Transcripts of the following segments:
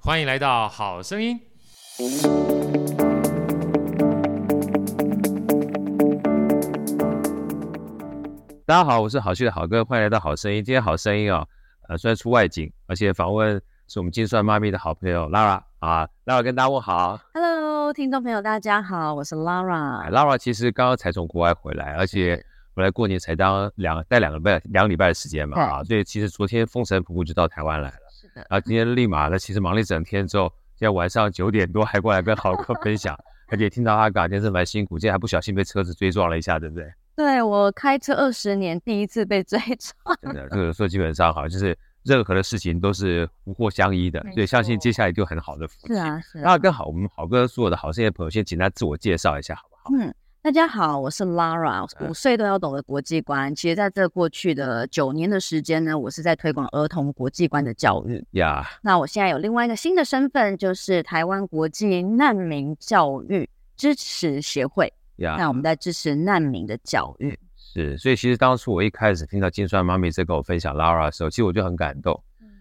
欢迎来到好声音。大家好，我是好趣的好哥，欢迎来到好声音。今天好声音啊、哦，呃，虽然出外景，而且访问是我们金算妈咪的好朋友 Lara 啊，Lara 跟大家问好。Hello，听众朋友大家好，我是 Lara。Lara 其实刚刚才从国外回来，而且。回来啊，今天立马呢，其实忙了一整天之后，今天晚上九点多还过来跟豪哥分享，而且听到他讲，真是蛮辛苦，今天还不小心被车子追撞了一下，对不对？对，我开车二十年第一次被追撞。真的，这个说基本上哈，就是任何的事情都是福祸相依的，所以相信接下来就很好的福气。是啊，是啊。那跟好我们豪哥所有的好声音朋友先简单自我介绍一下，好不好？嗯。大家好，我是 Lara。五岁都要懂得国际观。其实，在这过去的九年的时间呢，我是在推广儿童国际观的教育。呀，那我现在有另外一个新的身份，就是台湾国际难民教育支持协会。呀，那我们在支持难民的教育。是，所以其实当初我一开始听到金算妈咪在跟我分享 Lara 的时候，其实我就很感动，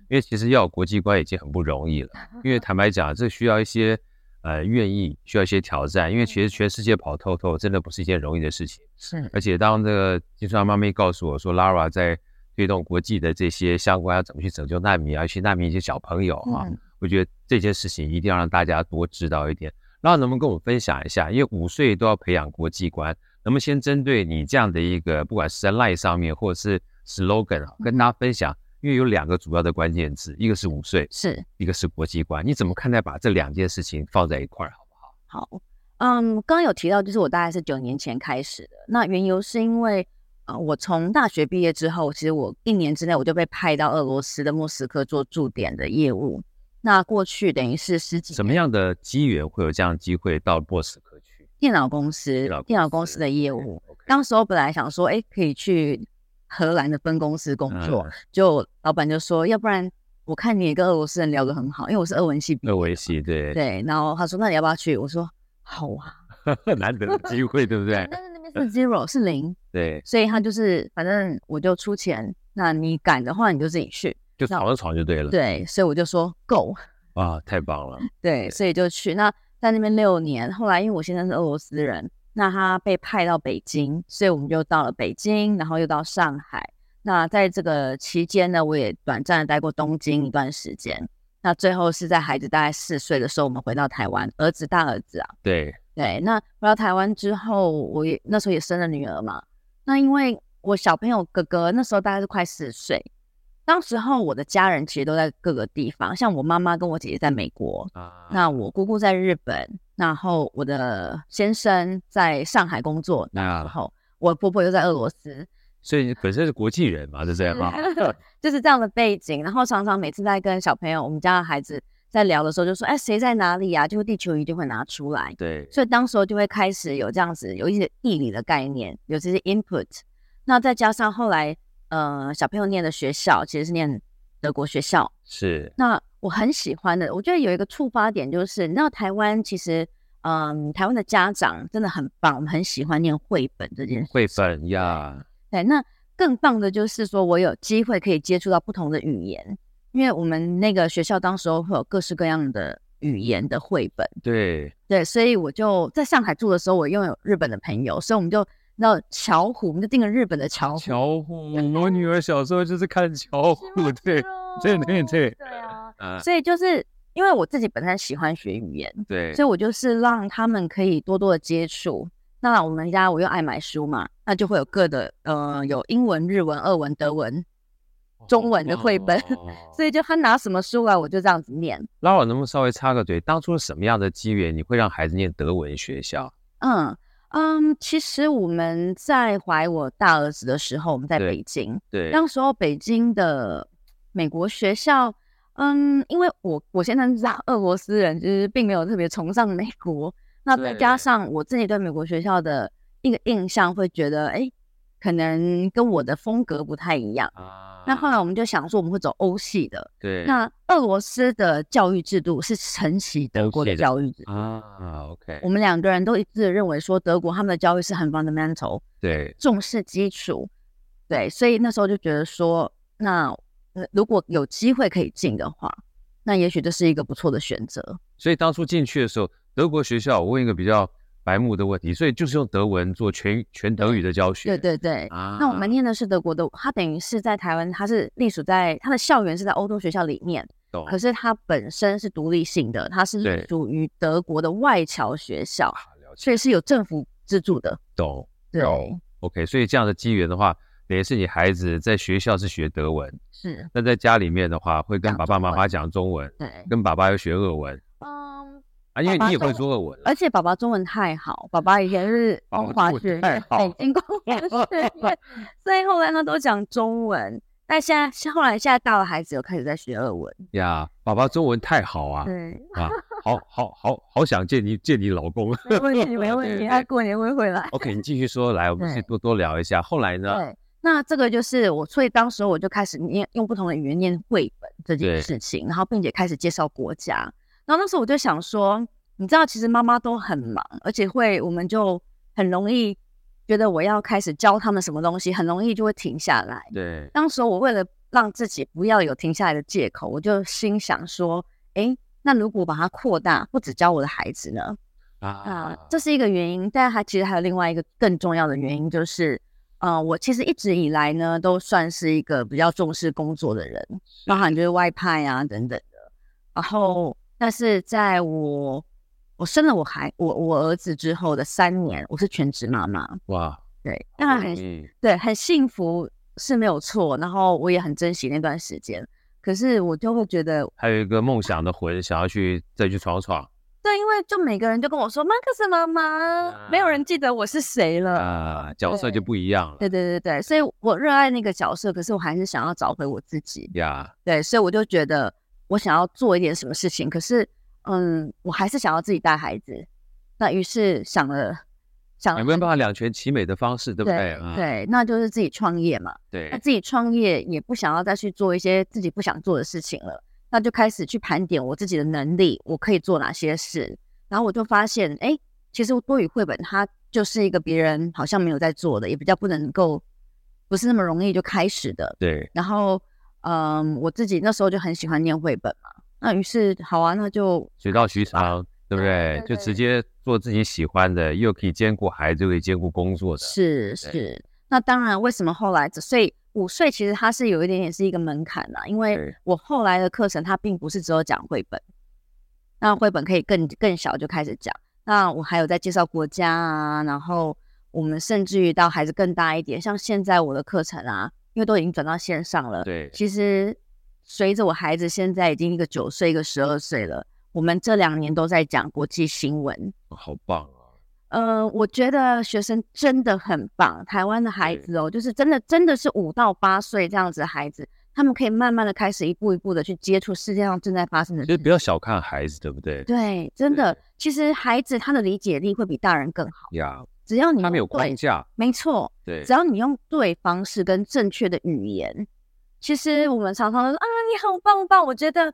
因为其实要有国际观已经很不容易了。因为 坦白讲，这需要一些。呃，愿意需要一些挑战，因为其实全世界跑透透，真的不是一件容易的事情。是，而且当这个金川妈咪告诉我说，Lara 在推动国际的这些相关，要怎么去拯救难民啊，一些难民一些小朋友啊，嗯、我觉得这件事情一定要让大家多知道一点。Lara 能不能跟我们分享一下？因为五岁都要培养国际观，能不能先针对你这样的一个，不管是在 Line 上面或者是 slogan 啊，跟大家分享？因为有两个主要的关键字，一个是五岁，是一个是国际观。你怎么看待把这两件事情放在一块儿，好不好？好，嗯，刚刚有提到，就是我大概是九年前开始的。那缘由是因为，呃，我从大学毕业之后，其实我一年之内我就被派到俄罗斯的莫斯科做驻点的业务。那过去等于是十几年。什么样的机缘会有这样的机会到莫斯科去？电脑公司，电脑公司，的业务。Okay, okay. 当时我本来想说，哎，可以去。荷兰的分公司工作，嗯、就老板就说，要不然我看你也跟俄罗斯人聊得很好，因为我是俄文系毕业。俄文系对对，然后他说，那你要不要去？我说好啊，难得的机会，对不对？但是那边是 zero 是零，对，所以他就是反正我就出钱，那你敢的话你就自己去，就闯了闯就对了。对，所以我就说 go，哇，太棒了。对所以就去。那在那边六年，后来因为我现在是俄罗斯人。那他被派到北京，所以我们就到了北京，然后又到上海。那在这个期间呢，我也短暂的待过东京一段时间。那最后是在孩子大概四岁的时候，我们回到台湾，儿子大儿子啊，对对。那回到台湾之后，我也那时候也生了女儿嘛。那因为我小朋友哥哥那时候大概是快四岁，当时候我的家人其实都在各个地方，像我妈妈跟我姐姐在美国，啊、那我姑姑在日本。然后我的先生在上海工作，那时候我婆婆又在俄罗斯，所以本身是国际人嘛，就这样嘛，就是这样的背景。然后常常每次在跟小朋友，我们家的孩子在聊的时候，就说：“哎，谁在哪里啊？”就地球仪就会拿出来。对，所以当时候就会开始有这样子有一些地理的概念，有这些 input。那再加上后来，呃，小朋友念的学校其实是念德国学校，是那。我很喜欢的，我觉得有一个触发点就是，你知道台湾其实，嗯，台湾的家长真的很棒，我们很喜欢念绘本这件事。绘本呀，对，那更棒的就是说我有机会可以接触到不同的语言，因为我们那个学校当时候会有各式各样的语言的绘本。对对，所以我就在上海住的时候，我拥有日本的朋友，所以我们就那巧虎，我们就订了日本的巧虎。巧虎，我女儿小时候就是看巧虎，对，对对对，对啊。Uh, 所以就是因为我自己本身喜欢学语言，对，所以我就是让他们可以多多的接触。那我们家我又爱买书嘛，那就会有各的呃，有英文、日文、俄文、德文、中文的绘本，哦、所以就他拿什么书来，我就这样子念。那我能不能稍微插个嘴？当初是什么样的机缘，你会让孩子念德文学校？嗯嗯，其实我们在怀我大儿子的时候，我们在北京，对，对，当时候北京的美国学校。嗯，因为我我现在知道俄罗斯人就是并没有特别崇尚美国，那再加上我自己对美国学校的一个印象，会觉得哎，可能跟我的风格不太一样啊。那后来我们就想说，我们会走欧系的。对。那俄罗斯的教育制度是承袭德国的教育制度啊。OK。我们两个人都一致认为说，德国他们的教育是很 fundamental，对，重视基础，对，所以那时候就觉得说，那。如果有机会可以进的话，那也许这是一个不错的选择。所以当初进去的时候，德国学校，我问一个比较白目的问题，所以就是用德文做全全德语的教学。对对对。啊。那我们念的是德国的，它等于是在台湾，它是隶属在它的校园是在欧洲学校里面，懂。可是它本身是独立性的，它是属于德国的外侨学校，所以是有政府资助的。懂。对。OK，所以这样的机缘的话。等于是你孩子在学校是学德文，是。那在家里面的话，会跟爸爸妈妈讲中文，对。跟爸爸又学俄文，嗯。啊，因为你也会说俄文，而且爸爸中文太好，爸爸以前是光华学院，北京光华学院，所以后来他都讲中文。但现在，后来现在大了，孩子又开始在学俄文。呀，爸爸中文太好啊，对啊，好好好好想见你见你老公。没问题，没 问题，他过年会回来。OK，你继续说，来，我们先多多聊一下。后来呢？对。那这个就是我，所以当时我就开始念用不同的语言念绘本这件事情，然后并且开始介绍国家。然后那时候我就想说，你知道，其实妈妈都很忙，而且会我们就很容易觉得我要开始教他们什么东西，很容易就会停下来。对，当时我为了让自己不要有停下来的借口，我就心想说，哎，那如果把它扩大，不只教我的孩子呢？啊，啊，这是一个原因，但还其实还有另外一个更重要的原因，就是。呃，我其实一直以来呢，都算是一个比较重视工作的人，包含就是外派啊等等的。然后，但是在我我生了我孩我我儿子之后的三年，我是全职妈妈。哇，对，当然很对，很幸福是没有错。然后我也很珍惜那段时间，可是我就会觉得还有一个梦想的魂，想要去再去闯闯。就每个人就跟我说马克思妈妈，没有人记得我是谁了啊，角色就不一样了。对对对对，所以我热爱那个角色，可是我还是想要找回我自己呀。对，所以我就觉得我想要做一点什么事情，可是嗯，我还是想要自己带孩子。那于是想了想，有没有办法两全其美的方式，对不对？对，对，那就是自己创业嘛。对，那自己创业也不想要再去做一些自己不想做的事情了。那就开始去盘点我自己的能力，我可以做哪些事。然后我就发现，哎，其实多语绘本它就是一个别人好像没有在做的，也比较不能够，不是那么容易就开始的。对。然后，嗯，我自己那时候就很喜欢念绘本嘛。那于是，好啊，那就水到渠成，对不对？就直接做自己喜欢的，又可以兼顾孩子，又可以兼顾工作的。是是。那当然，为什么后来所以五岁其实它是有一点点是一个门槛啦，因为我后来的课程它并不是只有讲绘本，那绘本可以更更小就开始讲。那我还有在介绍国家啊，然后我们甚至于到孩子更大一点，像现在我的课程啊，因为都已经转到线上了。对，其实随着我孩子现在已经一个九岁，一个十二岁了，我们这两年都在讲国际新闻。好棒啊。呃，我觉得学生真的很棒。台湾的孩子哦，就是真的，真的是五到八岁这样子的孩子，他们可以慢慢的开始一步一步的去接触世界上正在发生的事。其实不要小看孩子，对不对？对，真的，其实孩子他的理解力会比大人更好呀。只要你他没有框架，没错，对，只要你用对方式跟正确的语言，其实我们常常都说啊，你好棒棒，我觉得。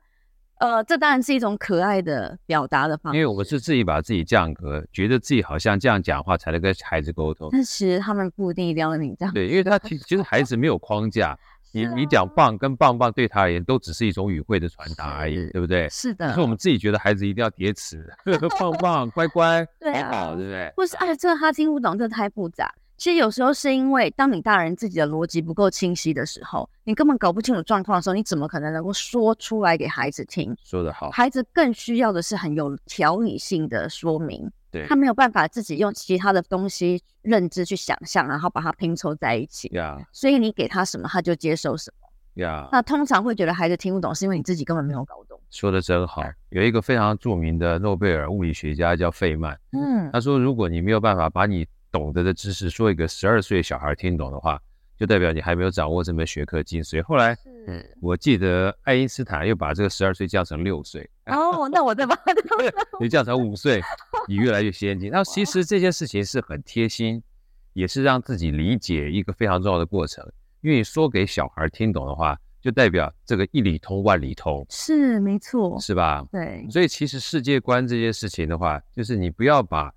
呃，这当然是一种可爱的表达的方式，因为我们是自己把自己降格，觉得自己好像这样讲话才能跟孩子沟通。但其实他们不一定一定要你这样。对，因为他其实孩子没有框架，啊、你你讲棒跟棒棒对他而言都只是一种语汇的传达而已，对不对？是的。可是我们自己觉得孩子一定要叠词，棒棒乖乖，对啊，好好，对不对？或是哎，这个他听不懂，这太复杂。其实有时候是因为，当你大人自己的逻辑不够清晰的时候，你根本搞不清楚状况的时候，你怎么可能能够说出来给孩子听？说得好，孩子更需要的是很有条理性的说明。对，他没有办法自己用其他的东西认知去想象，然后把它拼凑在一起。呀，所以你给他什么，他就接受什么。呀，那通常会觉得孩子听不懂，是因为你自己根本没有搞懂。说的真好。有一个非常著名的诺贝尔物理学家叫费曼。嗯，他说，如果你没有办法把你懂得的知识说一个十二岁小孩听懂的话，就代表你还没有掌握这门学科精髓。后来是，我记得爱因斯坦又把这个十二岁降成六岁。哦，那我再把它 你降成五岁，你越来越先进。那其实这件事情是很贴心，也是让自己理解一个非常重要的过程。因为说给小孩听懂的话，就代表这个一里通万里通，是没错，是吧？对。所以其实世界观这件事情的话，就是你不要把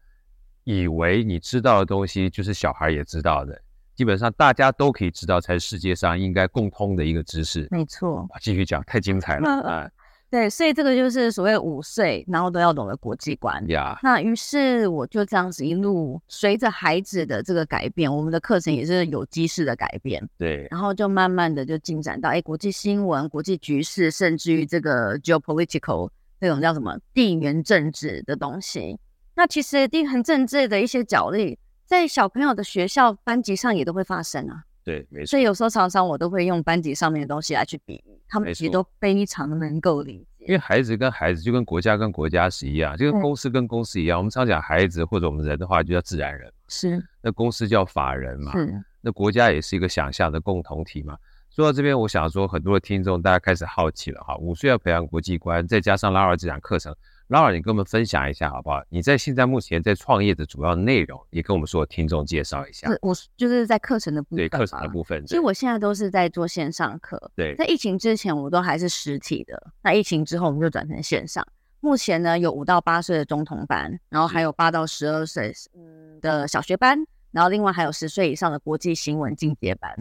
以为你知道的东西，就是小孩也知道的。基本上大家都可以知道，才是世界上应该共通的一个知识。没错，继续讲，太精彩了啊！对，所以这个就是所谓五岁，然后都要懂得国际观呀。那于是我就这样子一路随着孩子的这个改变，我们的课程也是有机式的改变。对，然后就慢慢的就进展到哎，国际新闻、国际局势，甚至于这个 geopolitical 那种叫什么地缘政治的东西。那其实地缘政治的一些角力。在小朋友的学校班级上也都会发生啊，对，没错。所以有时候常常我都会用班级上面的东西来去比喻，他们其实都非常能够理解。因为孩子跟孩子就跟国家跟国家是一样，就跟公司跟公司一样。我们常讲孩子或者我们人的话，就叫自然人，是。那公司叫法人嘛，是。那国家也是一个想象的共同体嘛。说到这边，我想说很多的听众大家开始好奇了哈，五岁要培养国际观，再加上 Lara 这堂课程。Lara，你跟我们分享一下好不好？你在现在目前在创业的主要内容，也跟我们所有听众介绍一下。我就是在课程的部分，对课程的部分。其实我现在都是在做线上课。对，在疫情之前，我都还是实体的。那疫情之后，我们就转成线上。目前呢，有五到八岁的中童班，然后还有八到十二岁嗯的小学班，然后另外还有十岁以上的国际新闻进阶班。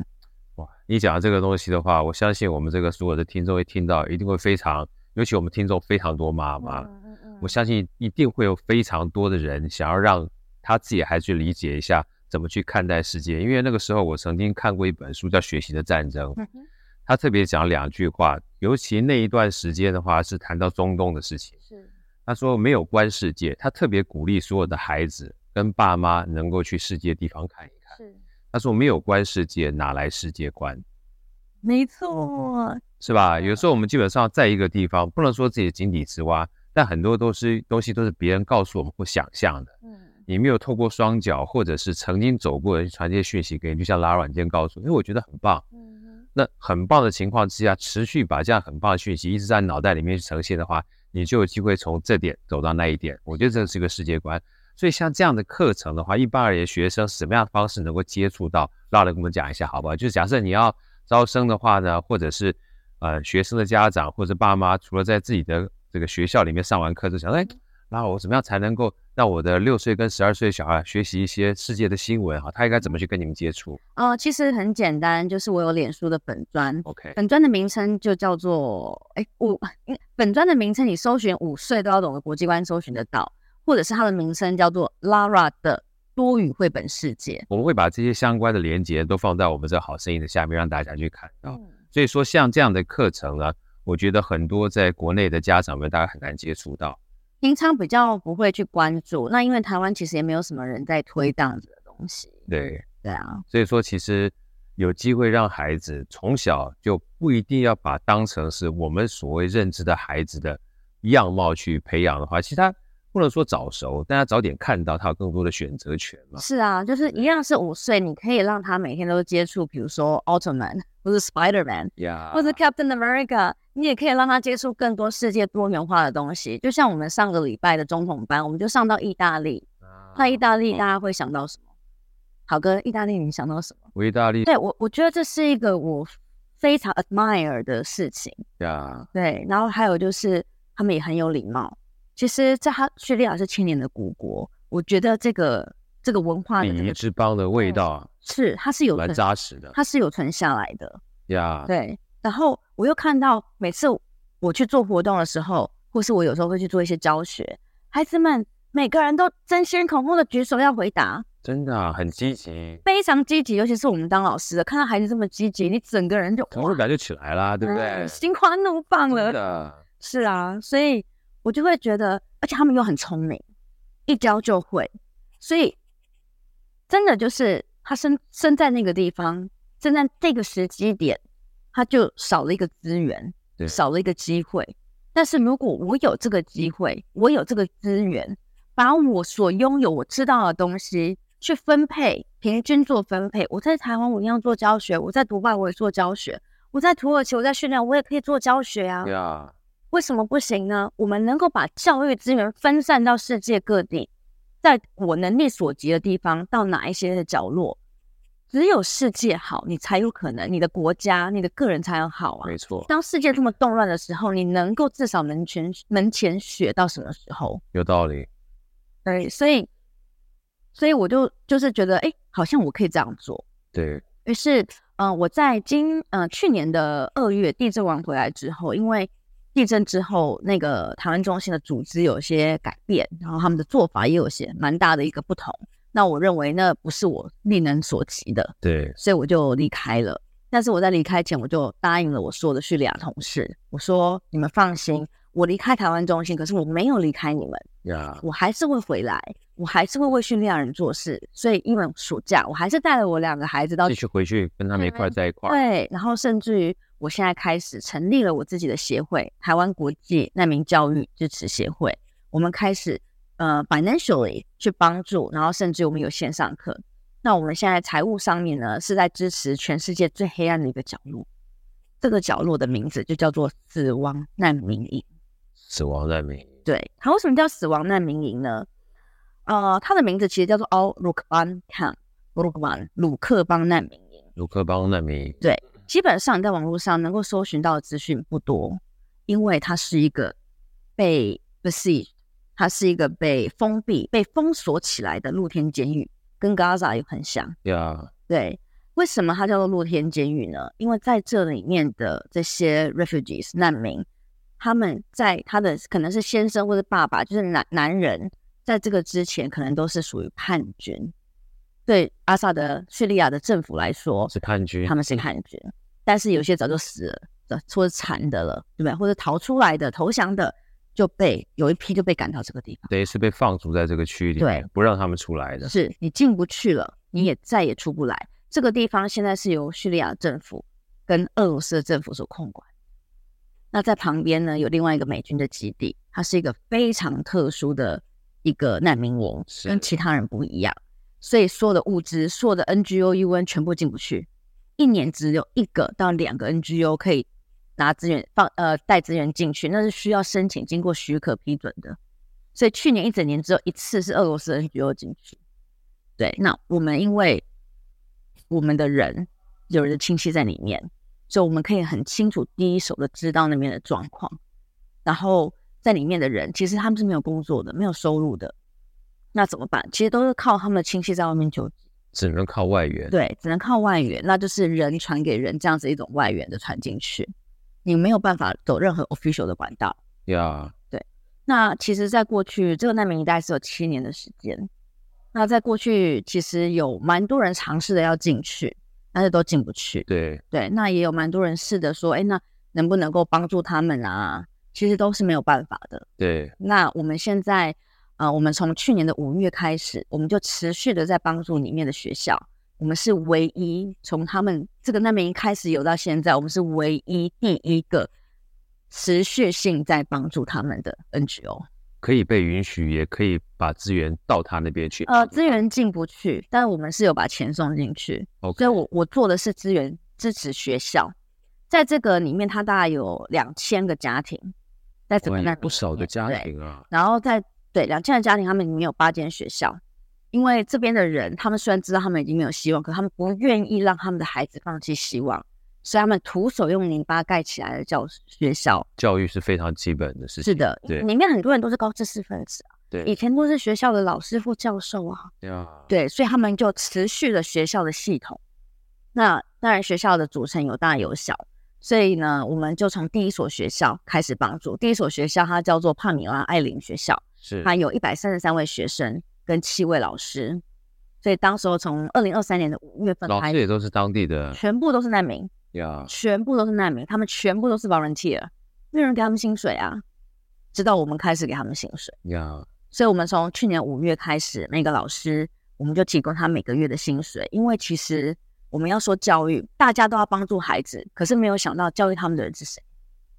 哇，你讲这个东西的话，我相信我们这个所有的听众会听到，一定会非常，尤其我们听众非常多妈妈。嗯我相信一定会有非常多的人想要让他自己还去理解一下怎么去看待世界，因为那个时候我曾经看过一本书叫《学习的战争》，他特别讲两句话，尤其那一段时间的话是谈到中东的事情。是，他说没有观世界，他特别鼓励所有的孩子跟爸妈能够去世界地方看一看。是，他说没有观世界，哪来世界观？没错，是吧？有时候我们基本上在一个地方，不能说自己井底之蛙。但很多都是东西都是别人告诉我们或想象的，嗯，你没有透过双脚或者是曾经走过的传递讯息给你，就像拉软件告诉，因为我觉得很棒，嗯哼，那很棒的情况之下，持续把这样很棒的讯息一直在脑袋里面去呈现的话，你就有机会从这点走到那一点。我觉得这是一个世界观。所以像这样的课程的话，一般而言，学生什么样的方式能够接触到？拉来跟我们讲一下好不好？就是假设你要招生的话呢，或者是呃学生的家长或者爸妈，除了在自己的这个学校里面上完课就想，哎，那我怎么样才能够让我的六岁跟十二岁小孩学习一些世界的新闻哈？他应该怎么去跟你们接触？哦、呃，其实很简单，就是我有脸书的粉专，OK，粉专的名称就叫做哎五，粉专的名称你搜寻五岁都要懂的国际观，搜寻得到，或者是它的名称叫做 Lara 的多语绘本世界。我们会把这些相关的连接都放在我们这好声音的下面，让大家去看到。嗯、所以说，像这样的课程呢。我觉得很多在国内的家长们大概很难接触到，平常比较不会去关注。那因为台湾其实也没有什么人在推这样子的东西。对对啊，所以说其实有机会让孩子从小就不一定要把当成是我们所谓认知的孩子的样貌去培养的话，其实他不能说早熟，但他早点看到他有更多的选择权嘛。是啊，就是一样是五岁，你可以让他每天都接触，比如说奥特曼。或是 Spider-Man，Yeah. 或者 Captain America，你也可以让他接触更多世界多元化的东西。就像我们上个礼拜的总统班，我们就上到意大利。那、uh, 意大利大家会想到什么？好哥，意大利你想到什么？意大利。对我，我觉得这是一个我非常 admire 的事情。呀，对。然后还有就是他们也很有礼貌。其实，在他叙利亚是千年的古国，我觉得这个这个文化的礼仪之邦的味道。是，它是有蛮扎实的，它是有存下来的呀。对，然后我又看到每次我去做活动的时候，或是我有时候会去做一些教学，孩子们每个人都争先恐后的举手要回答，真的、啊、很积极，非常积极。尤其是我们当老师的，看到孩子这么积极，你整个人就成就感就起来啦，对不对？嗯、心花怒放了，真的。是啊，所以我就会觉得，而且他们又很聪明，一教就会，所以真的就是。他生生在那个地方，生在这个时机点，他就少了一个资源，少了一个机会。但是如果我有这个机会，我有这个资源，把我所拥有、我知道的东西去分配，平均做分配。我在台湾我一样做教学，我在国外我也做教学。我在土耳其，我在训练，我也可以做教学啊。呀，为什么不行呢？我们能够把教育资源分散到世界各地，在我能力所及的地方，到哪一些的角落，只有世界好，你才有可能，你的国家、你的个人才能好啊。没错。当世界这么动乱的时候，你能够至少门前门前雪到什么时候？有道理。对，所以，所以我就就是觉得，哎，好像我可以这样做。对。于是，嗯、呃，我在今呃去年的二月地震完回来之后，因为地震之后，那个台湾中心的组织有些改变，然后他们的做法也有些蛮大的一个不同。那我认为那不是我力能所及的，对，所以我就离开了。但是我在离开前，我就答应了我所有的叙利亚同事，我说你们放心，我离开台湾中心，可是我没有离开你们呀，我还是会回来，我还是会为叙利亚人做事。所以因为暑假，我还是带了我两个孩子到继续回去跟他们一块在一块。对，然后甚至于我现在开始成立了我自己的协会——台湾国际难民教育支持协会，我们开始。呃，financially 去帮助，然后甚至我们有线上课。那我们现在财务上面呢，是在支持全世界最黑暗的一个角落。这个角落的名字就叫做死亡难民营。死亡难民营。对，它为什么叫死亡难民营呢？呃，它的名字其实叫做 Al Rukban Camp，鲁克邦鲁克邦难民营。鲁克邦难民营。对，基本上你在网络上能够搜寻到的资讯不多，因为它是一个被 besiege 它是一个被封闭、被封锁起来的露天监狱，跟 Gaza 也很像。Yeah. 对，为什么它叫做露天监狱呢？因为在这里面的这些 refugees 难民，他们在他的可能是先生或者爸爸，就是男男人，在这个之前可能都是属于叛军。对阿萨德叙利亚的政府来说是叛军，他们是叛军，但是有些早就死了，或者残的了，对不对？或者逃出来的、投降的。就被有一批就被赶到这个地方，等于是被放逐在这个区域里面，对，不让他们出来的。是你进不去了，你也再也出不来。这个地方现在是由叙利亚政府跟俄罗斯的政府所控管。那在旁边呢，有另外一个美军的基地，它是一个非常特殊的一个难民营，跟其他人不一样。所以所有的物资、所有的 NGO、UN 全部进不去，一年只有一个到两个 NGO 可以。拿资源放呃带资源进去，那是需要申请经过许可批准的。所以去年一整年只有一次是俄罗斯 NGO 进去。对，那我们因为我们的人有人的亲戚在里面，所以我们可以很清楚第一手的知道那边的状况。然后在里面的人其实他们是没有工作的，没有收入的。那怎么办？其实都是靠他们的亲戚在外面救济，只能靠外援。对，只能靠外援，那就是人传给人这样子一种外援的传进去。你没有办法走任何 official 的管道。呀，对。那其实，在过去这个难民营大概是有七年的时间。那在过去，其实有蛮多人尝试的要进去，但是都进不去。对对。那也有蛮多人试着说，哎，那能不能够帮助他们啊？其实都是没有办法的。对。那我们现在，啊、呃，我们从去年的五月开始，我们就持续的在帮助里面的学校。我们是唯一从他们这个难民营开始有到现在，我们是唯一第一个持续性在帮助他们的 NGO，可以被允许，也可以把资源到他那边去。呃，资源进不去，但是我们是有把钱送进去。所以我我做的是资源支持学校，在这个里面，它大概有两千个家庭，在整个那不少的家庭啊。然后在对两千个家庭，他们里面有八间学校。因为这边的人，他们虽然知道他们已经没有希望，可他们不愿意让他们的孩子放弃希望，所以他们徒手用泥巴盖起来的教学校。教育是非常基本的事情。是的，对，里面很多人都是高知识分子啊，对，以前都是学校的老师或教授啊，对啊，对，所以他们就持续了学校的系统。那当然，学校的组成有大有小，所以呢，我们就从第一所学校开始帮助。第一所学校它叫做帕米拉艾琳学校，是它有一百三十三位学生。跟七位老师，所以当时候从二零二三年的五月份开始，老师也都是当地的，全部都是难民呀.全部都是难民，他们全部都是 volunteer，没有人给他们薪水啊，直到我们开始给他们薪水呀.所以我们从去年五月开始，每个老师我们就提供他每个月的薪水，因为其实我们要说教育，大家都要帮助孩子，可是没有想到教育他们的人是谁，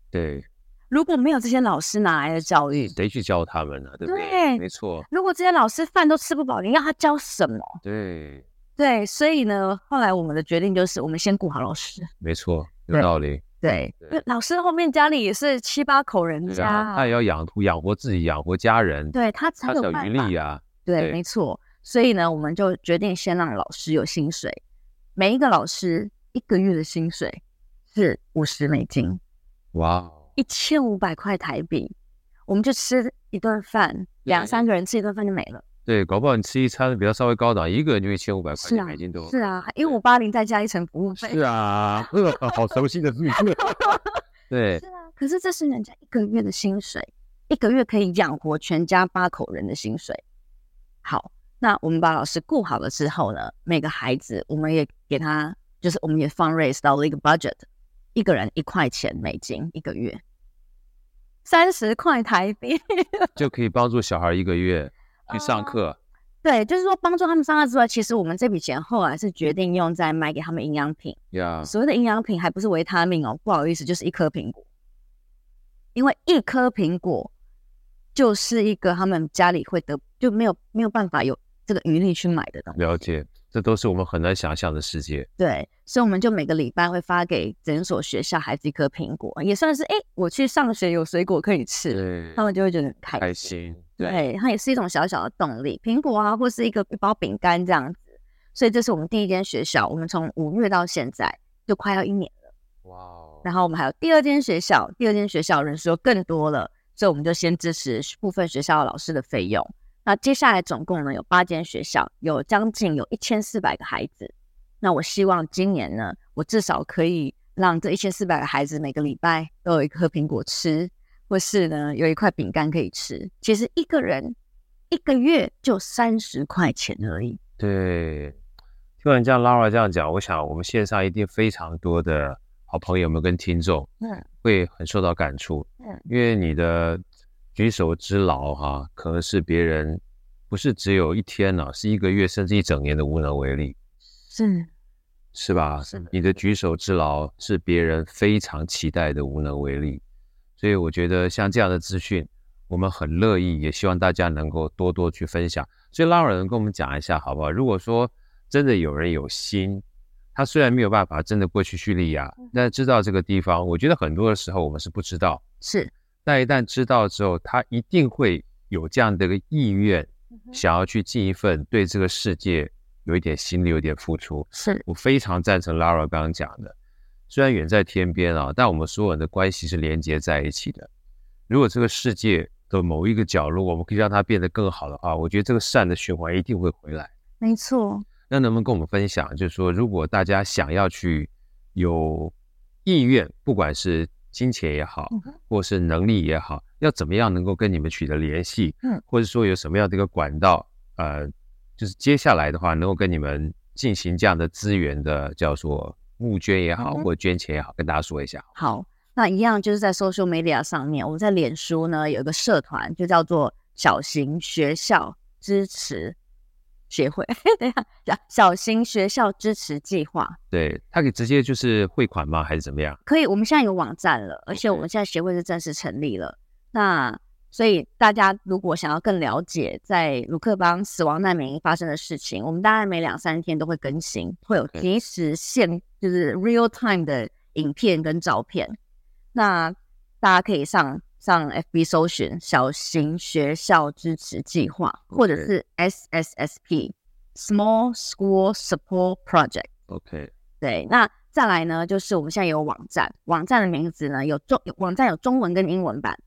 对。如果没有这些老师哪来的教育？谁去教他们呢？对不对？对，没错。如果这些老师饭都吃不饱，你要他教什么？对，对，所以呢，后来我们的决定就是，我们先顾好老师。没错。有道理。对，对老师后面家里也是七八口人家，啊，他也要养养活自己，养活家人，对他才有余力啊。对，对没错。所以呢，我们就决定先让老师有薪水，每一个老师一个月的薪水是五十美金，哇，一千五百块台币，我们就吃一顿饭，两三个人吃一顿饭就没了。对，搞不好你吃一餐比较稍微高档，一个人就一千五百块钱美金多。是啊，一五八零再加一层服务费。是啊，好熟悉的数字。对。是啊，可是这是人家一个月的薪水，一个月可以养活全家八口人的薪水。好。那我们把老师顾好了之后呢，每个孩子我们也给他，就是我们也 fundraise 到了一个 budget，一个人一块钱美金一个月，三十块台币 就可以帮助小孩一个月去上课。呃。对，就是说帮助他们上课之外，其实我们这笔钱后来是决定用在买给他们营养品。呀，所谓的营养品还不是维他命哦，不好意思，就是一颗苹果，因为一颗苹果就是一个他们家里会得就没有没有办法有。这个余力去买的东西，了解，这都是我们很难想象的世界。对，所以我们就每个礼拜会发给诊所学校孩子一颗苹果，也算是哎，我去上学有水果可以吃，对，他们就会觉得很开心。开心，对，它也是一种小小的动力，苹果啊，或是一个一包饼干这样子。所以这是我们第一间学校，我们从五月到现在就快要一年了。哇哦！然后我们还有第二间学校，第二间学校人数又更多了，所以我们就先支持部分学校老师的费用。那接下来总共呢，有八间学校，有将近有一千四百个孩子。那我希望今年呢，我至少可以让这一千四百个孩子每个礼拜都有一颗苹果吃，或是呢有一块饼干可以吃。其实一个人一个月就三十块钱而已。对，听完这样 Laura 这样讲，我想我们线上一定非常多的好朋友们跟听众，嗯，会很受到感触，嗯，因为你的。举手之劳，哈，可能是别人不是只有一天呢，是一个月甚至一整年的无能为力，是是吧？是的，你的举手之劳是别人非常期待的无能为力，所以我觉得像这样的资讯，我们很乐意，也希望大家能够多多去分享。所以 Lara 能跟我们讲一下好不好？如果说真的有人有心，他虽然没有办法真的过去叙利亚，但知道这个地方，我觉得很多的时候我们是不知道，是。但一旦知道之后，他一定会有这样的一个意愿，想要去尽一份对这个世界有一点心力、有点付出。是我非常赞成 Lara 刚刚讲的，虽然远在天边啊，但我们所有人的关系是连接在一起的。如果这个世界的某一个角落，我们可以让它变得更好的话，我觉得这个善的循环一定会回来。没错。那能不能跟我们分享，就是说，如果大家想要去有意愿，不管是金钱也好，或是能力也好，要怎么样能够跟你们取得联系？嗯，或者说有什么样的一个管道？呃，就是接下来的话，能够跟你们进行这样的资源的，叫做募捐也好，或捐钱也好，跟大家说一下。好，那一样就是在 social media 上面，我们在脸书呢有一个社团，就叫做小型学校支持。协会，等一下，小型学校支持计划，对，他可以直接就是汇款吗？还是怎么样？可以，我们现在有网站了，而且我们现在协会是正式成立了。那所以大家如果想要更了解在鲁克邦死亡难民营发生的事情，我们大概每两三天都会更新，会有即时现.就是 real time 的影片跟照片。那大家可以上。上 FB 搜寻小型学校支持计划或者是 SSSP Small School Support Project。OK，对，那再来呢，就是我们现在有网站，网站的名字呢有中，网站有中文跟英文版，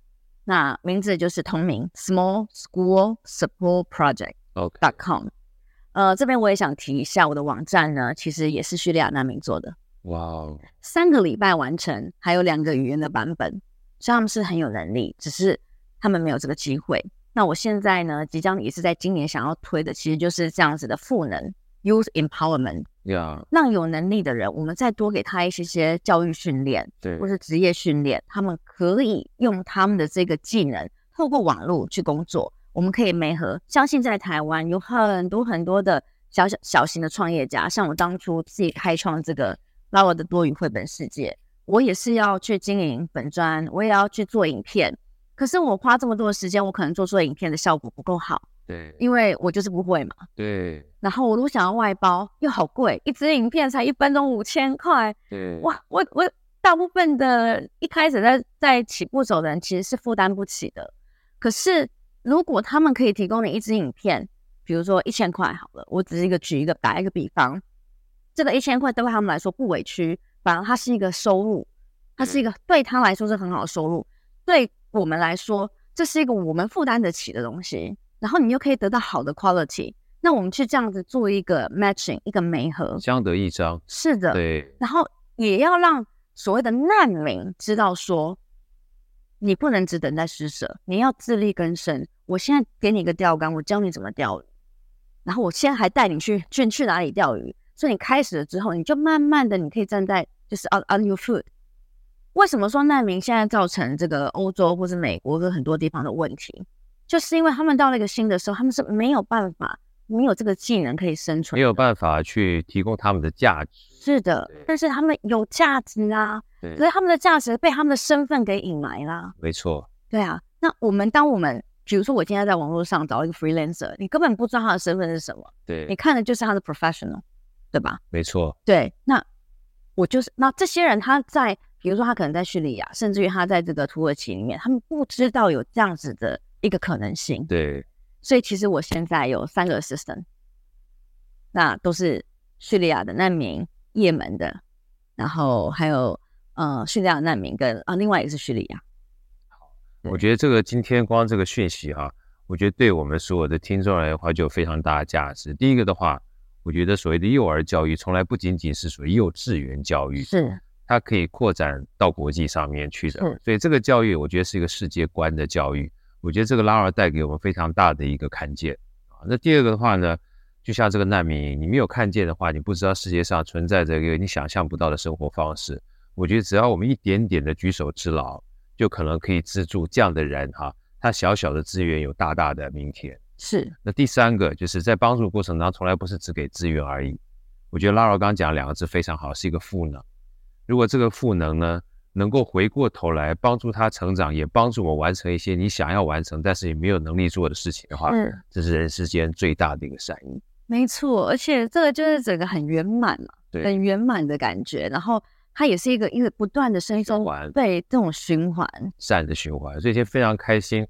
那名字就是同名 Small School Support Project。OK.com。呃，这边我也想提一下，我的网站呢，其实也是叙利亚难民做的。哇哦，三个礼拜完成，还有两个语言的版本。所以他们是很有能力，只是他们没有这个机会。那我现在呢，即将也是在今年想要推的，其实就是这样子的赋能 （youth empowerment）。让有能力的人，我们再多给他一些些教育训练，对，或是职业训练，他们可以用他们的这个技能，透过网络去工作。我们可以媒合，相信在台湾有很多很多的小小小型的创业家，像我当初自己开创这个 Lara 的多语绘本世界。我也是要去经营本专，我也要去做影片。可是我花这么多的时间，我可能做出的影片的效果不够好。对，因为我就是不会嘛。对。然后我如果想要外包，又好贵，一支影片才一分钟五千块。对。哇，我我大部分的一开始在在起步走的人其实是负担不起的。可是如果他们可以提供你一支影片，比如说一千块好了，我只是一个举一个打一个比方，这个一千块对他们来说不委屈，反而它是一个收入，它是一个对他来说是很好的收入，对我们来说这是一个我们负担得起的东西，然后你又可以得到好的 quality。那我们去这样子做一个 matching，一个媒合，相得益彰。是的，对。然后也要让所谓的难民知道说，你不能只等待施舍，你要自力更生。我现在给你一个钓竿，我教你怎么钓鱼，然后我现在还带你去去去哪里钓鱼。所以你开始了之后，你就慢慢的，你可以站在就是 on on your foot。为什么说难民现在造成这个欧洲或者美国跟很多地方的问题，就是因为他们到了一个新的时候，他们是没有办法。没有这个技能可以生存，没有办法去提供他们的价值。是的，但是他们有价值啊，可是他们的价值被他们的身份给隐瞒啦。没错，对啊。那我们当我们，比如说我今天在网络上找一个 freelancer，你根本不知道他的身份是什么，对，你看的就是他的 professional，对吧？没错，对。那我就是，那这些人他在，比如说他可能在叙利亚，甚至于他在这个土耳其里面，他们不知道有这样子的一个可能性。对。所以其实我现在有三个 assistant，那都是叙利亚的难民、也门的，然后还有呃叙利亚难民跟啊另外一个是叙利亚。好，我觉得这个今天光这个讯息哈，我觉得对我们所有的听众来的话就有非常大的价值。第一个的话，我觉得所谓的幼儿教育从来不仅仅是属于幼稚园教育，是它可以扩展到国际上面去的。所以这个教育我觉得是一个世界观的教育。我觉得这个 Lara 带给我们非常大的一个看见啊。那第二个的话呢，就像这个难民营，你没有看见的话，你不知道世界上存在着一个你想象不到的生活方式。我觉得只要我们一点点的举手之劳，就可能可以资助这样的人哈，他小小的资源有大大的明天。是。那第三个就是在帮助过程当中，从来不是只给资源而已。我觉得 Lara 刚刚讲两个字非常好，是一个赋能。如果这个赋能呢，能够回过头来帮助他成长，也帮助我完成一些你想要完成但是你没有能力做的事情的话，是这是人世间最大的一个善意。没错，而且这个就是整个很圆满嘛，对，很圆满的感觉。然后它也是一个一个不断的生中对这种循环，善的循环。所以今天非常开心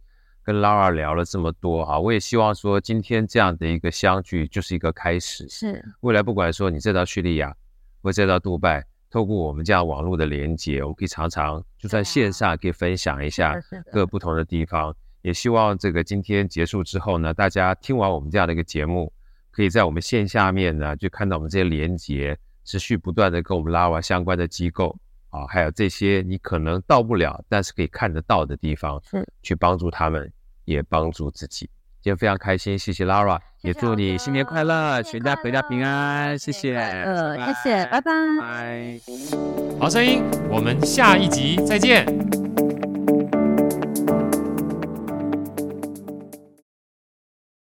跟 Lara 聊了这么多啊，我也希望说今天这样的一个相聚就是一个开始，是未来不管说你再到叙利亚，或再到杜拜。透过我们这样网络的连接，我们可以常常就算线上可以分享一下各不同的地方。也希望这个今天结束之后呢，大家听完我们这样的一个节目，可以在我们线下面呢就看到我们这些连接，持续不断的跟我们 Lara 相关的机构啊，还有这些你可能到不了，但是可以看得到的地方，是去帮助他们，也帮助自己。今天非常开心，谢谢 Lara，也祝你新年快乐，全家回家平安，谢谢，呃，谢谢，拜拜。拜。好声音，我们下一集再见。